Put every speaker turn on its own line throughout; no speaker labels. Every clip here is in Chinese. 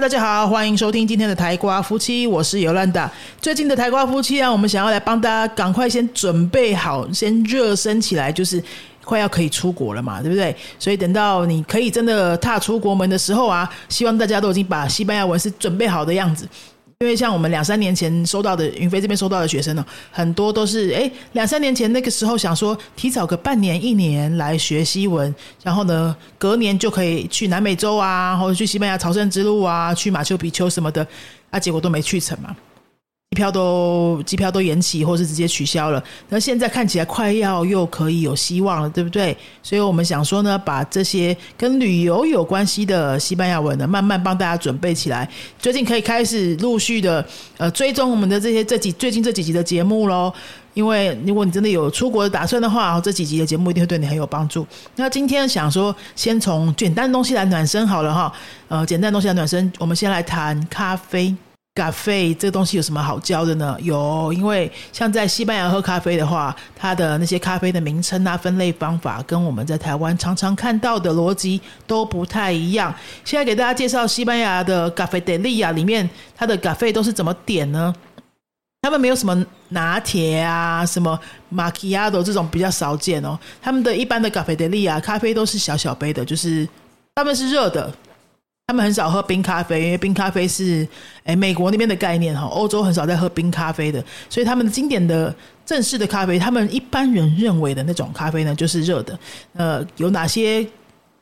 大家好，欢迎收听今天的台瓜夫妻，我是尤兰达。最近的台瓜夫妻啊，我们想要来帮大家赶快先准备好，先热身起来，就是快要可以出国了嘛，对不对？所以等到你可以真的踏出国门的时候啊，希望大家都已经把西班牙文是准备好的样子。因为像我们两三年前收到的云飞这边收到的学生呢，很多都是哎两三年前那个时候想说提早个半年一年来学西文，然后呢隔年就可以去南美洲啊，或者去西班牙朝圣之路啊，去马丘比丘什么的，啊结果都没去成嘛。机票都机票都延期，或是直接取消了。那现在看起来快要又可以有希望了，对不对？所以我们想说呢，把这些跟旅游有关系的西班牙文呢，慢慢帮大家准备起来。最近可以开始陆续的呃追踪我们的这些这几最近这几集的节目喽。因为如果你真的有出国的打算的话，这几集的节目一定会对你很有帮助。那今天想说，先从简单东西来暖身好了哈。呃，简单东西来暖身，我们先来谈咖啡。咖啡这个东西有什么好教的呢？有，因为像在西班牙喝咖啡的话，它的那些咖啡的名称啊、分类方法，跟我们在台湾常常看到的逻辑都不太一样。现在给大家介绍西班牙的咖啡德利亚里面，它的咖啡都是怎么点呢？他们没有什么拿铁啊、什么马奇亚朵这种比较少见哦。他们的一般的咖啡德利亚咖啡都是小小杯的，就是他们是热的。他们很少喝冰咖啡，因为冰咖啡是诶美国那边的概念哈，欧洲很少在喝冰咖啡的，所以他们的经典的正式的咖啡，他们一般人认为的那种咖啡呢，就是热的。呃，有哪些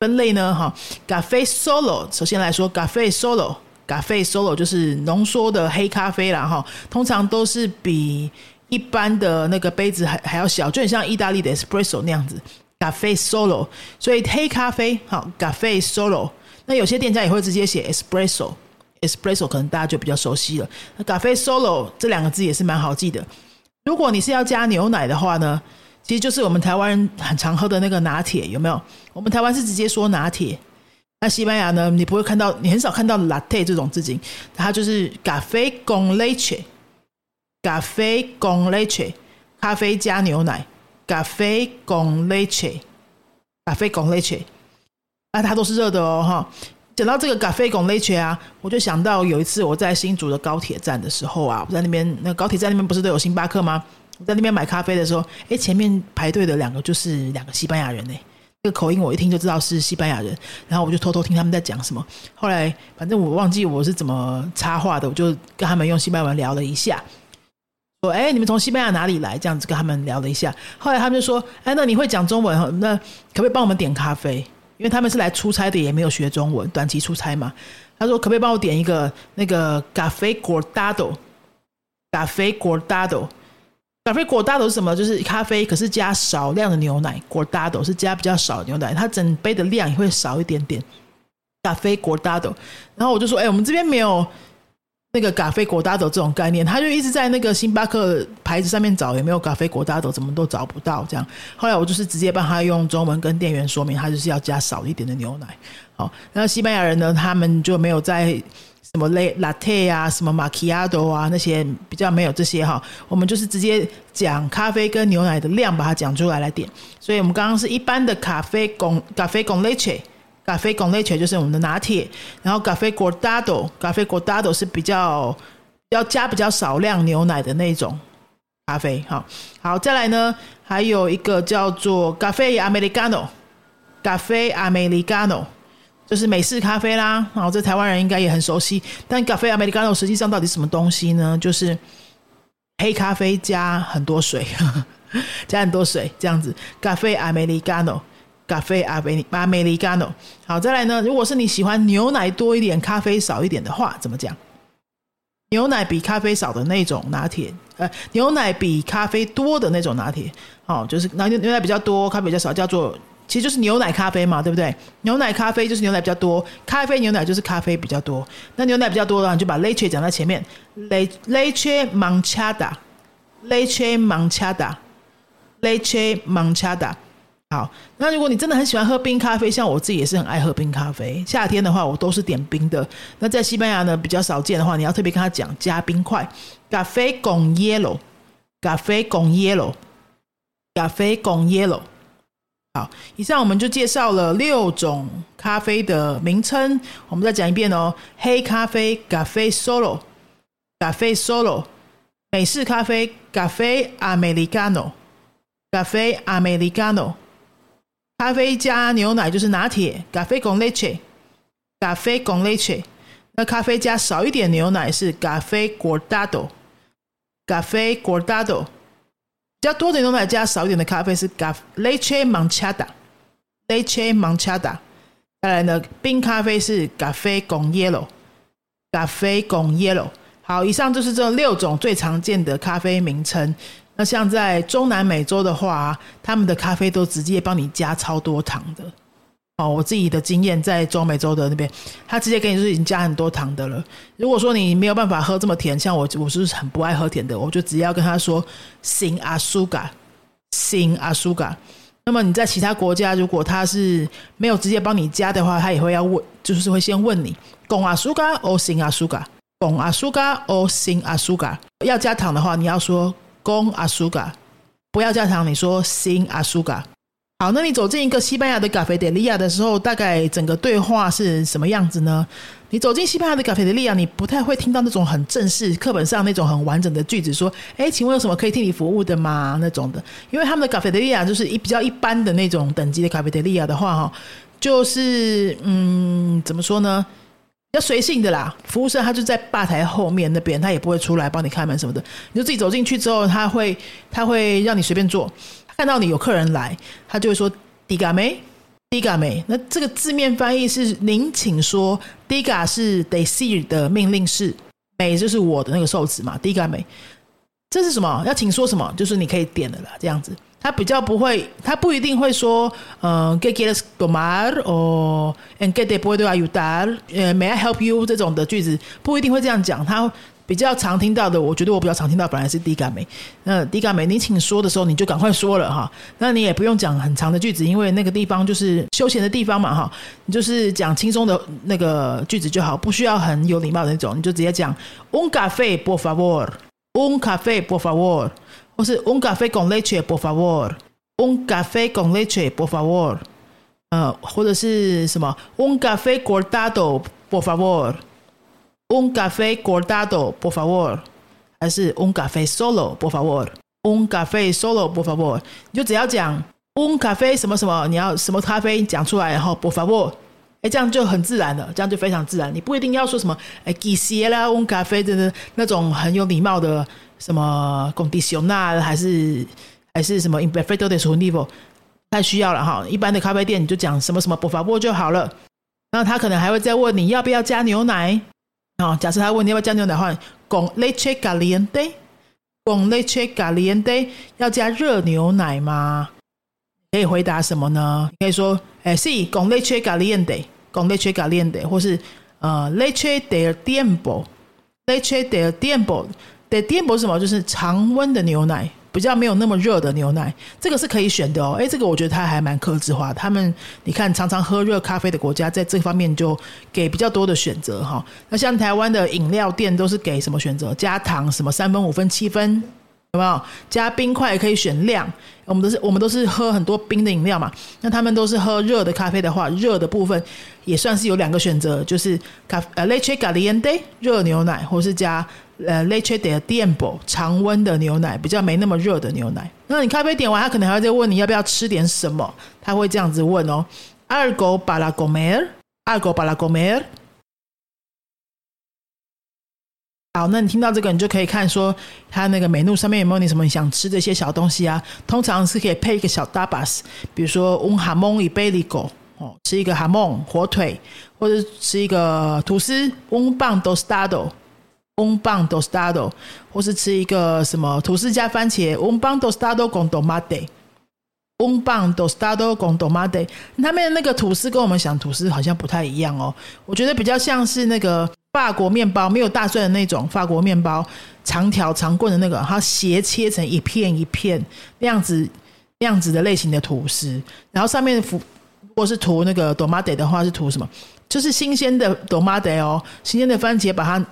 分类呢？哈，咖啡 solo，首先来说，咖啡 solo，咖啡 solo 就是浓缩的黑咖啡啦哈，通常都是比一般的那个杯子还还要小，就很像意大利的 espresso 那样子。咖啡 solo，所以黑咖啡好，咖啡 solo。那有些店家也会直接写 espresso，espresso 可能大家就比较熟悉了。咖啡 solo 这两个字也是蛮好记的。如果你是要加牛奶的话呢，其实就是我们台湾人很常喝的那个拿铁，有没有？我们台湾是直接说拿铁。那西班牙呢，你不会看到，你很少看到 latte 这种字形，它就是咖啡 con leche，咖啡 con leche，咖啡加牛奶，咖啡 con leche，咖啡 con leche。啊，它都是热的哦，哈！讲到这个咖啡拱 l e 啊，我就想到有一次我在新竹的高铁站的时候啊，我在那边那高铁站那边不是都有星巴克吗？我在那边买咖啡的时候，哎，前面排队的两个就是两个西班牙人呢，这个口音我一听就知道是西班牙人，然后我就偷偷听他们在讲什么。后来反正我忘记我是怎么插话的，我就跟他们用西班牙文聊了一下，说：“哎，你们从西班牙哪里来？”这样子跟他们聊了一下。后来他们就说：“哎，那你会讲中文？那可不可以帮我们点咖啡？”因为他们是来出差的，也没有学中文，短期出差嘛。他说：“可不可以帮我点一个那个咖啡果达豆？咖啡果达豆，咖啡果达豆是什么？就是咖啡，可是加少量的牛奶。果达豆是加比较少牛奶，它整杯的量也会少一点点。咖啡果达豆，然后我就说：，哎，我们这边没有。”那个咖啡果达豆这种概念，他就一直在那个星巴克牌子上面找也没有咖啡果达豆，怎么都找不到。这样，后来我就是直接帮他用中文跟店员说明，他就是要加少一点的牛奶。好，然后西班牙人呢，他们就没有在什么 latte 啊、什么 macchiato 啊那些比较没有这些哈。我们就是直接讲咖啡跟牛奶的量，把它讲出来来点。所以我们刚刚是一般的咖啡拱咖啡拱 leche。咖啡果类全就是我们的拿铁，然后咖啡果达豆，咖啡果达豆是比较要加比较少量牛奶的那种咖啡。好，好，再来呢，还有一个叫做咖啡 Americano，咖啡 Americano 就是美式咖啡啦。然后这台湾人应该也很熟悉，但咖啡 Americano 实际上到底什么东西呢？就是黑咖啡加很多水，加很多水这样子。咖啡 Americano。咖啡阿贝阿美利加诺，好，再来呢？如果是你喜欢牛奶多一点、咖啡少一点的话，怎么讲？牛奶比咖啡少的那种拿铁，呃，牛奶比咖啡多的那种拿铁，好，就是拿牛奶比较多，咖啡比较少，叫做其实就是牛奶咖啡嘛，对不对？牛奶咖啡就是牛奶比较多，咖啡牛奶就是咖啡比较多。那牛奶比较多的话，你就把 leche 讲在前面，le leche manchada，leche manchada，leche manchada。好，那如果你真的很喜欢喝冰咖啡，像我自己也是很爱喝冰咖啡。夏天的话，我都是点冰的。那在西班牙呢，比较少见的话，你要特别跟他讲加冰块。咖啡拱 yellow，咖啡拱 yellow，咖啡拱 yellow。好，以上我们就介绍了六种咖啡的名称，我们再讲一遍哦。黑咖啡咖啡 solo，咖啡 solo，美式咖啡咖啡 americano，咖啡 americano，咖啡加牛奶就是拿铁，咖啡 con leche，咖啡 con leche。那咖啡加少一点牛奶是咖啡 cortado，咖啡 cortado。加多点牛奶，加少一点的咖啡是 Gaf Leche Manchada，Leche Manchada。再来呢，冰咖啡是 Cafe Con Yellow，Cafe Con Yellow。好，以上就是这六种最常见的咖啡名称。那像在中南美洲的话，他们的咖啡都直接帮你加超多糖的。哦，我自己的经验在中美洲的那边，他直接给你就是已经加很多糖的了。如果说你没有办法喝这么甜，像我我是很不爱喝甜的，我就直接要跟他说 “sin asuga”，“sin asuga”。那么你在其他国家，如果他是没有直接帮你加的话，他也会要问，就是会先问你 “gon asuga or sin asuga”，“gon asuga or sin asuga”。要加糖的话，你要说公阿苏嘎不要加糖，你说新阿苏嘎。好，那你走进一个西班牙的咖啡德利亚的时候，大概整个对话是什么样子呢？你走进西班牙的咖啡德利亚，你不太会听到那种很正式、课本上那种很完整的句子，说：“哎，请问有什么可以替你服务的吗？”那种的，因为他们的咖啡德利亚就是一比较一般的那种等级的咖啡德利亚的话，哈，就是嗯，怎么说呢？要随性的啦。服务生他就在吧台后面那边，他也不会出来帮你开门什么的。你就自己走进去之后，他会他会让你随便坐。看到你有客人来，他就会说 “diga me”，“diga me”。那这个字面翻译是“您请说 ”，“diga” 是 “desir” 的命令式，“美”就是我的那个受词嘛，“diga me”。这是什么？要请说什么？就是你可以点的啦，这样子。他比较不会，他不一定会说，嗯，“get get tomar” 哦，“and get the boy to you dar”，呃，“may I help you” 这种的句子，不一定会这样讲。他比较常听到的，我觉得我比较常听到本来是低嘎美。那低嘎美，你请说的时候，你就赶快说了哈。那你也不用讲很长的句子，因为那个地方就是休闲的地方嘛哈。你就是讲轻松的那个句子就好，不需要很有礼貌的那种，你就直接讲 un café por favor，un café por favor，或是 un café con leche por favor，un café con leche por favor，呃，或者是什么 un café cortado por favor。Un café cortado, por favor，还是 un café solo, por favor？Un café solo, por favor。你就只要讲 un café 什么什么，你要什么咖啡讲出来，然后 por favor，哎，这样就很自然了，这样就非常自然。你不一定要说什么哎，quisiera un café 的那种很有礼貌的什么 condicional，还是还是什么 in perfecto de su nivel，太需要了哈。一般的咖啡店你就讲什么什么 por favor 就好了。那他可能还会再问你要不要加牛奶。哦，假设他问你要不要加牛奶的话，con leche caliente，con leche caliente，要加热牛奶吗？可以回答什么呢？可以说，哎，sí，con leche caliente，讲 leche caliente，或是呃，leche del tiempo，leche de tiempo，de tiempo 是什么？就是常温的牛奶。比较没有那么热的牛奶，这个是可以选的哦。哎，这个我觉得它还蛮克制化。他们你看，常常喝热咖啡的国家，在这方面就给比较多的选择哈。那像台湾的饮料店都是给什么选择？加糖什么三分、五分、七分，有没有？加冰块可以选量。我们都是我们都是喝很多冰的饮料嘛。那他们都是喝热的咖啡的话，热的部分也算是有两个选择，就是咖呃 leche caliente 热牛奶，或是加。呃，leche de tiempo 常温的牛奶，比较没那么热的牛奶。那你咖啡点完，他可能还会再问你要不要吃点什么，他会这样子问哦。Algo para comer，algo para comer。好，那你听到这个，你就可以看说，他那个美露上面有没有你什么你想吃这些小东西啊？通常是可以配一个小 dabas，比如说 un jamón y bacon，哦，吃一个 jamón 火腿，或者吃一个吐司 un pan tostado。Un pan tostado，或是吃一个什么吐司加番茄。Un pan tostado con tomate。Un pan tostado con tomate。他们那个吐司跟我们想吐司好像不太一样哦。我觉得比较像是那个法国面包，没有大蒜的那种法国面包，长条长棍的那个，它斜切成一片一片那样子那样子的类型的吐司。然后上面涂，如果是涂那个 tomate 的话，是涂什么？就是新鲜的 tomate 哦，新鲜的番茄把它。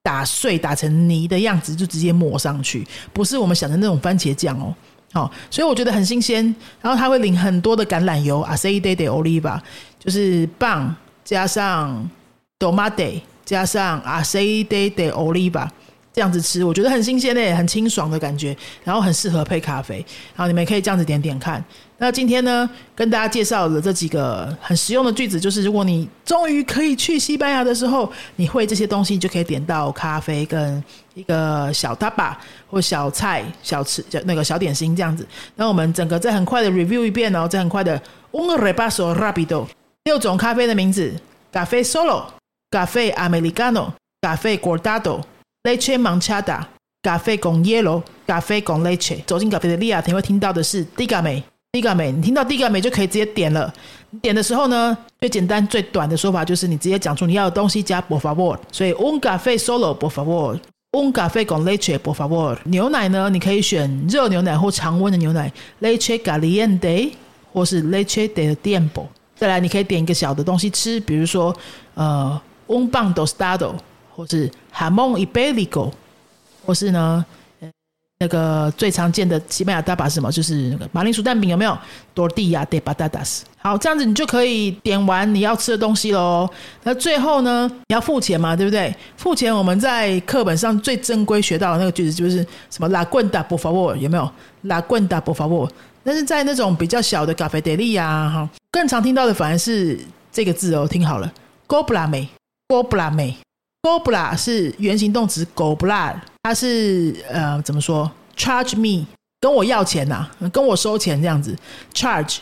打碎打成泥的样子，就直接抹上去，不是我们想的那种番茄酱哦，好，所以我觉得很新鲜。然后它会淋很多的橄榄油，aceite de oliva，就是棒加上 tomate 加上 aceite de oliva。这样子吃，我觉得很新鲜嘞，很清爽的感觉，然后很适合配咖啡。然后你们可以这样子点点看。那今天呢，跟大家介绍的这几个很实用的句子，就是如果你终于可以去西班牙的时候，你会这些东西，就可以点到咖啡跟一个小 t a b a 或小菜、小吃、那个小点心这样子。那我们整个再很快的 review 一遍哦，再很快的 un repaso rápido，六种咖啡的名字：咖啡 solo、咖啡 americano、咖啡 cortado。Leche manchada，咖啡 con hielo，咖啡 con leche。走进咖啡的利亚，你会听到的是 Digame，Digame。你听到 Digame 就可以直接点了。你点的时候呢，最简单最短的说法就是你直接讲出你要的东西加 por favor。所以 un café solo por favor，un café con leche por favor。牛奶呢，你可以选热牛奶或常温的牛奶，leche caliente 或是 leche de tiempo。再来，你可以点一个小的东西吃，比如说呃 un b a n d o s t a d o。或是 hamon iberico，或是呢，那个最常见的西班牙大把什么？就是那个马铃薯蛋饼，有没有？tortilla de patatas。好，这样子你就可以点完你要吃的东西喽。那最后呢，你要付钱嘛，对不对？付钱，我们在课本上最正规学到的那个句子就是什么？La cuenta por favor，有没有？La cuenta por favor。但是在那种比较小的咖啡店里呀，哈，更常听到的反而是这个字哦，听好了 g o b l a m e，goblame，goblame。Gobla 是原形动词，Gobla，它是呃怎么说？Charge me，跟我要钱呐，跟我收钱这样子。Charge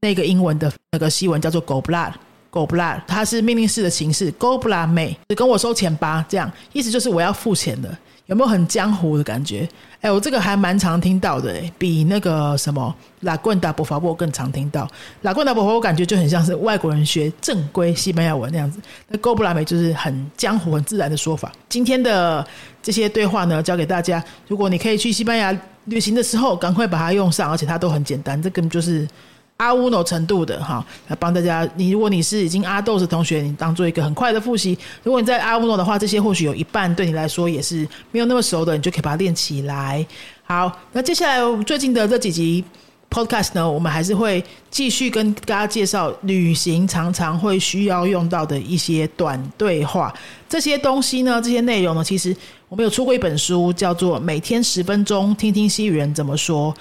那个英文的那个西文叫做 Gobla，Gobla，它是命令式的形式，Gobla me，跟我收钱吧，这样意思就是我要付钱的。有没有很江湖的感觉？哎，我这个还蛮常听到的，哎，比那个什么拉棍达波法波更常听到。拉棍达波法波感觉就很像是外国人学正规西班牙文那样子。那 Go 布拉美就是很江湖、很自然的说法。今天的这些对话呢，教给大家，如果你可以去西班牙旅行的时候，赶快把它用上，而且它都很简单。这根本就是。阿乌诺程度的哈，来帮大家。你如果你是已经阿豆的同学，你当做一个很快的复习。如果你在阿乌诺的话，这些或许有一半对你来说也是没有那么熟的，你就可以把它练起来。好，那接下来最近的这几集 podcast 呢，我们还是会继续跟大家介绍旅行常常会需要用到的一些短对话。这些东西呢，这些内容呢，其实我们有出过一本书，叫做《每天十分钟听听西语人怎么说》。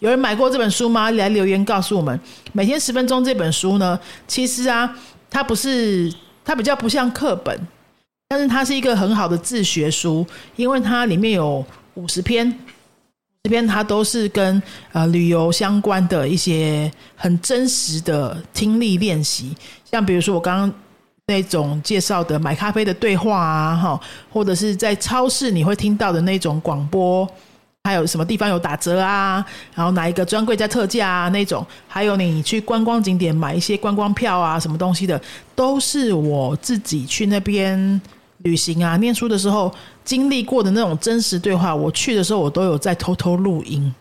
有人买过这本书吗？来留言告诉我们。每天十分钟这本书呢，其实啊，它不是，它比较不像课本，但是它是一个很好的自学书，因为它里面有五十篇，这篇它都是跟呃旅游相关的一些很真实的听力练习，像比如说我刚刚那种介绍的买咖啡的对话啊，哈，或者是在超市你会听到的那种广播。还有什么地方有打折啊？然后哪一个专柜在特价啊？那种，还有你去观光景点买一些观光票啊，什么东西的，都是我自己去那边旅行啊、念书的时候经历过的那种真实对话。我去的时候，我都有在偷偷录音。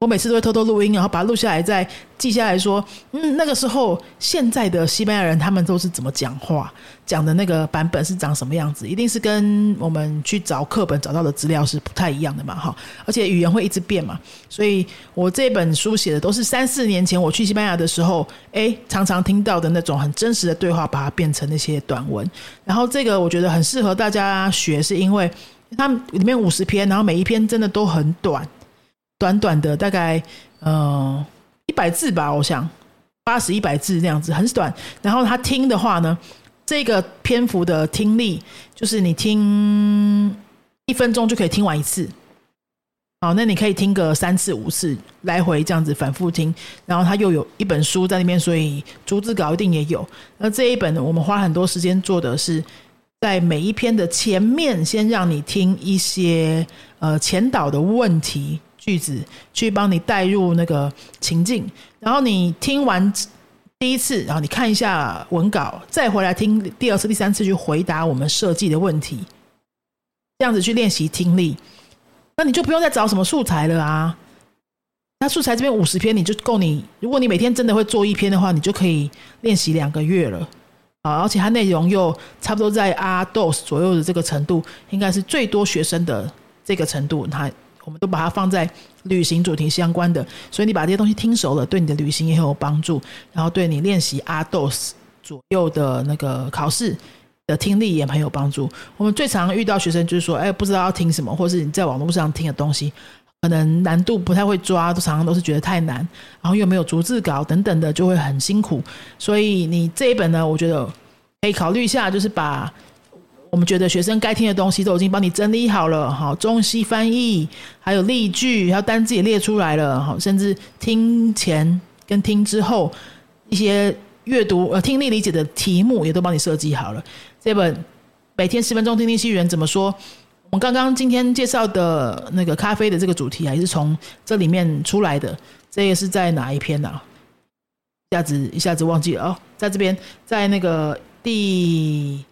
我每次都会偷偷录音，然后把它录下来，再记下来说，嗯，那个时候现在的西班牙人他们都是怎么讲话，讲的那个版本是长什么样子，一定是跟我们去找课本找到的资料是不太一样的嘛，哈，而且语言会一直变嘛，所以我这本书写的都是三四年前我去西班牙的时候，哎，常常听到的那种很真实的对话，把它变成那些短文，然后这个我觉得很适合大家学，是因为它里面五十篇，然后每一篇真的都很短。短短的大概呃一百字吧，我想八十一百字这样子很短。然后他听的话呢，这个篇幅的听力就是你听一分钟就可以听完一次。好，那你可以听个三次五次来回这样子反复听。然后他又有一本书在那边，所以逐字稿一定也有。那这一本我们花很多时间做的是，在每一篇的前面先让你听一些呃前导的问题。句子去帮你带入那个情境，然后你听完第一次，然后你看一下文稿，再回来听第二次、第三次去回答我们设计的问题，这样子去练习听力，那你就不用再找什么素材了啊。那素材这边五十篇你就够你，如果你每天真的会做一篇的话，你就可以练习两个月了啊。而且它内容又差不多在阿 dos 左右的这个程度，应该是最多学生的这个程度，它。我们都把它放在旅行主题相关的，所以你把这些东西听熟了，对你的旅行也很有帮助，然后对你练习阿斗斯左右的那个考试的听力也很有帮助。我们最常遇到学生就是说，哎，不知道要听什么，或是你在网络上听的东西。可能难度不太会抓，常常都是觉得太难，然后又没有逐字稿等等的，就会很辛苦。所以你这一本呢，我觉得可以考虑一下，就是把我们觉得学生该听的东西都已经帮你整理好了，好中西翻译，还有例句，还有单字也列出来了，好，甚至听前跟听之后一些阅读呃听力理解的题目也都帮你设计好了。这本每天十分钟听听西语怎么说？我们刚刚今天介绍的那个咖啡的这个主题啊，也是从这里面出来的。这个是在哪一篇呢？一下子一下子忘记了哦，在这边，在那个第。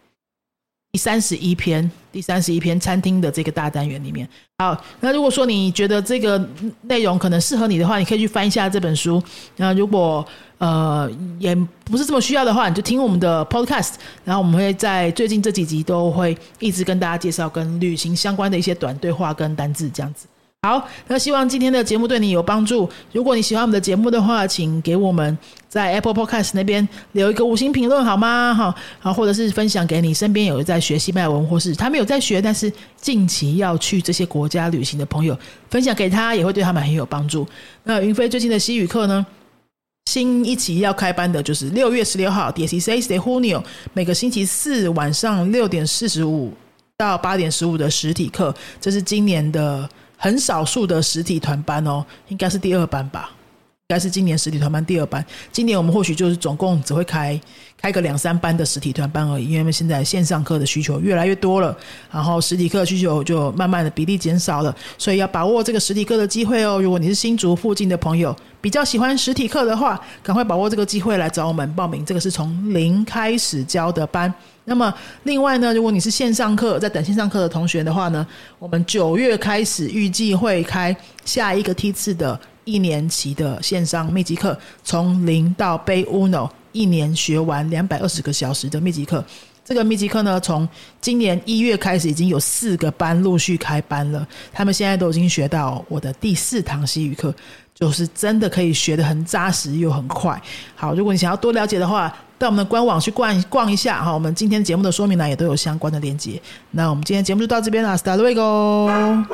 第三十一篇，第三十一篇餐厅的这个大单元里面，好，那如果说你觉得这个内容可能适合你的话，你可以去翻一下这本书。那如果呃也不是这么需要的话，你就听我们的 podcast。然后我们会在最近这几集都会一直跟大家介绍跟旅行相关的一些短对话跟单字这样子。好，那希望今天的节目对你有帮助。如果你喜欢我们的节目的话，请给我们在 Apple Podcast 那边留一个五星评论好吗？哈，好，或者是分享给你身边有在学西班牙文，或是他没有在学，但是近期要去这些国家旅行的朋友，分享给他也会对他们很有帮助。那云飞最近的西语课呢，新一期要开班的就是六月十六号，DSC de Junio，每个星期四晚上六点四十五到八点十五的实体课，这是今年的。很少数的实体团班哦，应该是第二班吧，应该是今年实体团班第二班。今年我们或许就是总共只会开开个两三班的实体团班而已，因为现在线上课的需求越来越多了，然后实体课需求就慢慢的比例减少了，所以要把握这个实体课的机会哦。如果你是新竹附近的朋友，比较喜欢实体课的话，赶快把握这个机会来找我们报名。这个是从零开始教的班。那么，另外呢，如果你是线上课在等线上课的同学的话呢，我们九月开始预计会开下一个梯次的一年期的线上密集课，从零到背 Uno，一年学完两百二十个小时的密集课。这个密集课呢，从今年一月开始已经有四个班陆续开班了，他们现在都已经学到我的第四堂西语课。就是真的可以学的很扎实又很快。好，如果你想要多了解的话，到我们的官网去逛逛一下哈。我们今天节目的说明栏也都有相关的链接。那我们今天节目就到这边了，Start w e g o